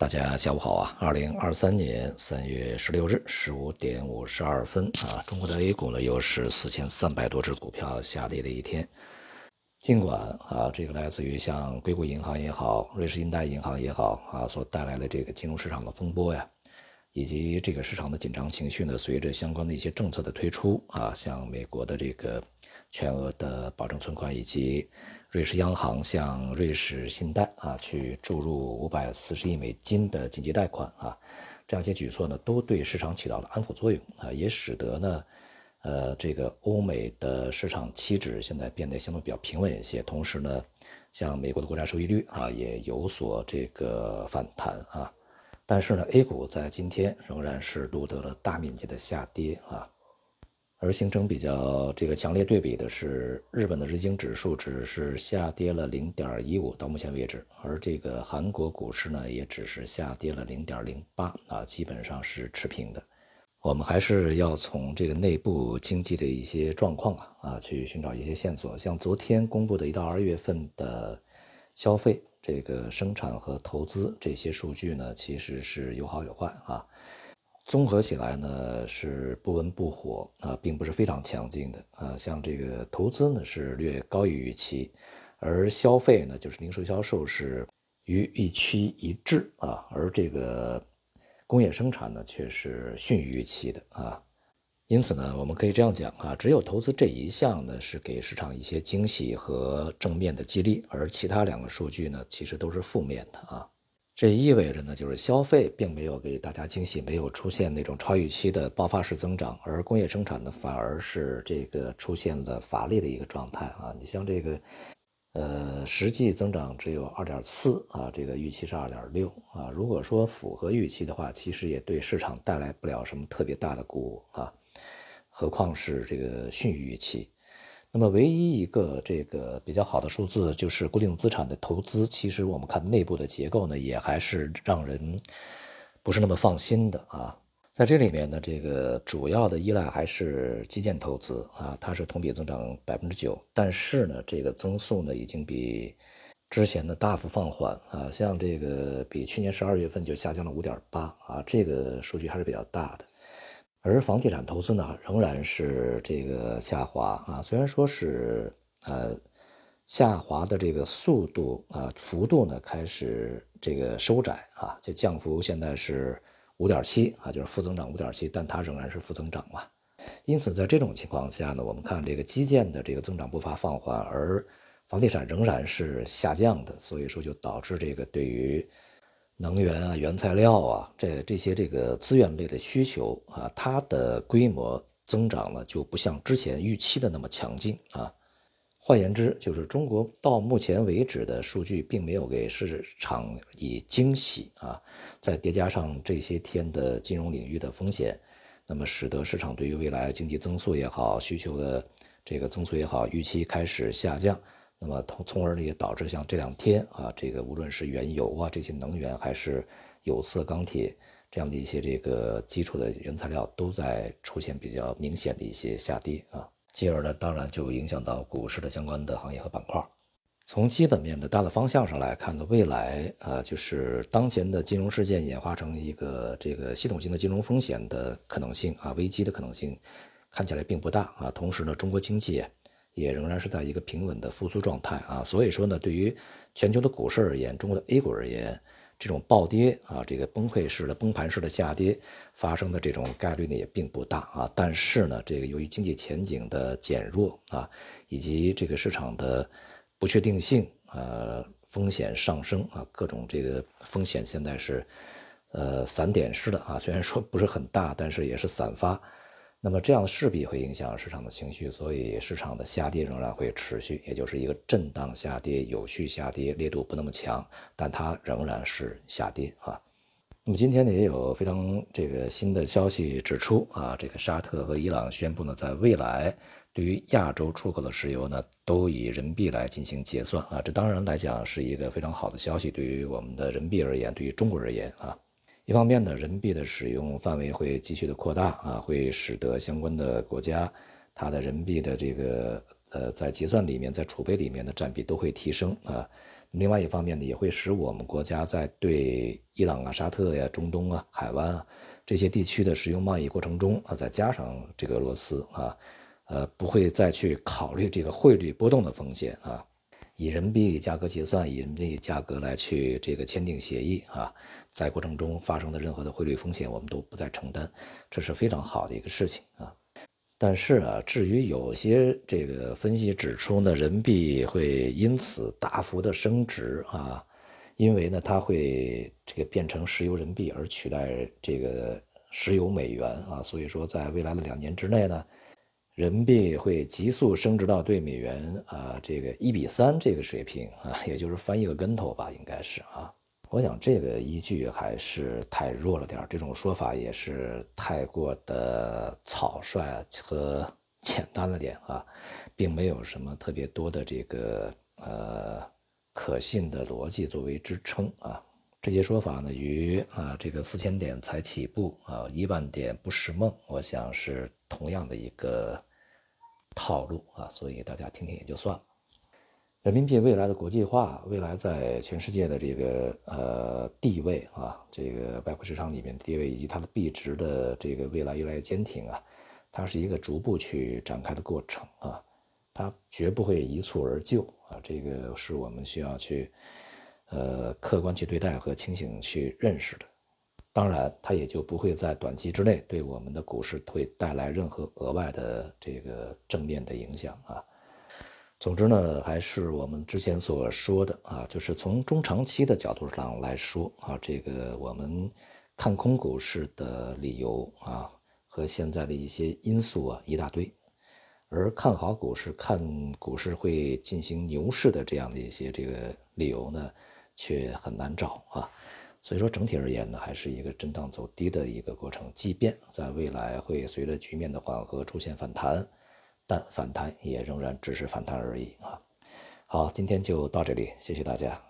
大家下午好啊！二零二三年三月十六日十五点五十二分啊，中国的 A 股呢又是四千三百多只股票下跌的一天。尽管啊，这个来自于像硅谷银行也好，瑞士信贷银行也好啊，所带来的这个金融市场的风波呀，以及这个市场的紧张情绪呢，随着相关的一些政策的推出啊，像美国的这个全额的保证存款以及。瑞士央行向瑞士信贷啊去注入五百四十亿美金的紧急贷款啊，这样一些举措呢，都对市场起到了安抚作用啊，也使得呢，呃，这个欧美的市场期指现在变得相对比较平稳一些。同时呢，像美国的国债收益率啊也有所这个反弹啊，但是呢，A 股在今天仍然是录得了大面积的下跌啊。而形成比较这个强烈对比的是，日本的日经指数只是下跌了零点一五，到目前为止，而这个韩国股市呢，也只是下跌了零点零八啊，基本上是持平的。我们还是要从这个内部经济的一些状况啊啊去寻找一些线索。像昨天公布的一到二月份的消费、这个生产和投资这些数据呢，其实是有好有坏啊。综合起来呢是不温不火啊，并不是非常强劲的啊。像这个投资呢是略高于预期，而消费呢就是零售销售是与预期一致啊，而这个工业生产呢却是逊于预期的啊。因此呢，我们可以这样讲啊，只有投资这一项呢是给市场一些惊喜和正面的激励，而其他两个数据呢其实都是负面的啊。这意味着呢，就是消费并没有给大家惊喜，没有出现那种超预期的爆发式增长，而工业生产呢，反而是这个出现了乏力的一个状态啊。你像这个，呃，实际增长只有二点四啊，这个预期是二点六啊。如果说符合预期的话，其实也对市场带来不了什么特别大的鼓舞啊，何况是这个逊于预期。那么，唯一一个这个比较好的数字就是固定资产的投资。其实我们看内部的结构呢，也还是让人不是那么放心的啊。在这里面呢，这个主要的依赖还是基建投资啊，它是同比增长百分之九，但是呢，这个增速呢已经比之前的大幅放缓啊。像这个比去年十二月份就下降了五点八啊，这个数据还是比较大的。而房地产投资呢，仍然是这个下滑啊，虽然说是呃下滑的这个速度啊幅度呢开始这个收窄啊，就降幅现在是五点七啊，就是负增长五点七，但它仍然是负增长嘛。因此在这种情况下呢，我们看这个基建的这个增长步伐放缓，而房地产仍然是下降的，所以说就导致这个对于。能源啊，原材料啊，这这些这个资源类的需求啊，它的规模增长呢就不像之前预期的那么强劲啊。换言之，就是中国到目前为止的数据并没有给市场以惊喜啊。再叠加上这些天的金融领域的风险，那么使得市场对于未来经济增速也好，需求的这个增速也好，预期开始下降。那么，从从而呢也导致像这两天啊，这个无论是原油啊这些能源，还是有色、钢铁这样的一些这个基础的原材料，都在出现比较明显的一些下跌啊，进而呢，当然就影响到股市的相关的行业和板块。从基本面的大的方向上来看呢，未来啊，就是当前的金融事件演化成一个这个系统性的金融风险的可能性啊，危机的可能性看起来并不大啊。同时呢，中国经济。也仍然是在一个平稳的复苏状态啊，所以说呢，对于全球的股市而言，中国的 A 股而言，这种暴跌啊，这个崩溃式的崩盘式的下跌发生的这种概率呢也并不大啊。但是呢，这个由于经济前景的减弱啊，以及这个市场的不确定性呃风险上升啊，各种这个风险现在是呃散点式的啊，虽然说不是很大，但是也是散发。那么这样势必会影响市场的情绪，所以市场的下跌仍然会持续，也就是一个震荡下跌、有序下跌，力度不那么强，但它仍然是下跌啊。那么今天呢，也有非常这个新的消息指出啊，这个沙特和伊朗宣布呢，在未来对于亚洲出口的石油呢，都以人民币来进行结算啊。这当然来讲是一个非常好的消息，对于我们的人民币而言，对于中国而言啊。一方面呢，人民币的使用范围会继续的扩大啊，会使得相关的国家它的人民币的这个呃在结算里面，在储备里面的占比都会提升啊。另外一方面呢，也会使我们国家在对伊朗啊、沙特呀、中东啊、海湾啊这些地区的石油贸易过程中啊，再加上这个俄罗斯啊，呃，不会再去考虑这个汇率波动的风险啊。以人民币价格结算，以人民币价格来去这个签订协议啊，在过程中发生的任何的汇率风险，我们都不再承担，这是非常好的一个事情啊。但是啊，至于有些这个分析指出呢，人民币会因此大幅的升值啊，因为呢，它会这个变成石油人民币而取代这个石油美元啊，所以说在未来的两年之内呢。人民币会急速升值到对美元啊这个一比三这个水平啊，也就是翻一个跟头吧，应该是啊。我想这个依据还是太弱了点这种说法也是太过的草率和简单了点啊，并没有什么特别多的这个呃可信的逻辑作为支撑啊。这些说法呢，与啊这个四千点才起步啊一万点不是梦，我想是同样的一个。套路啊，所以大家听听也就算了。人民币未来的国际化，未来在全世界的这个呃地位啊，这个外汇市场里面地位，以及它的币值的这个未来越来越坚挺啊，它是一个逐步去展开的过程啊，它绝不会一蹴而就啊，这个是我们需要去呃客观去对待和清醒去认识的。当然，它也就不会在短期之内对我们的股市会带来任何额外的这个正面的影响啊。总之呢，还是我们之前所说的啊，就是从中长期的角度上来说啊，这个我们看空股市的理由啊和现在的一些因素啊一大堆，而看好股市、看股市会进行牛市的这样的一些这个理由呢，却很难找啊。所以说，整体而言呢，还是一个震荡走低的一个过程。即便在未来会随着局面的缓和出现反弹，但反弹也仍然只是反弹而已啊。好，今天就到这里，谢谢大家。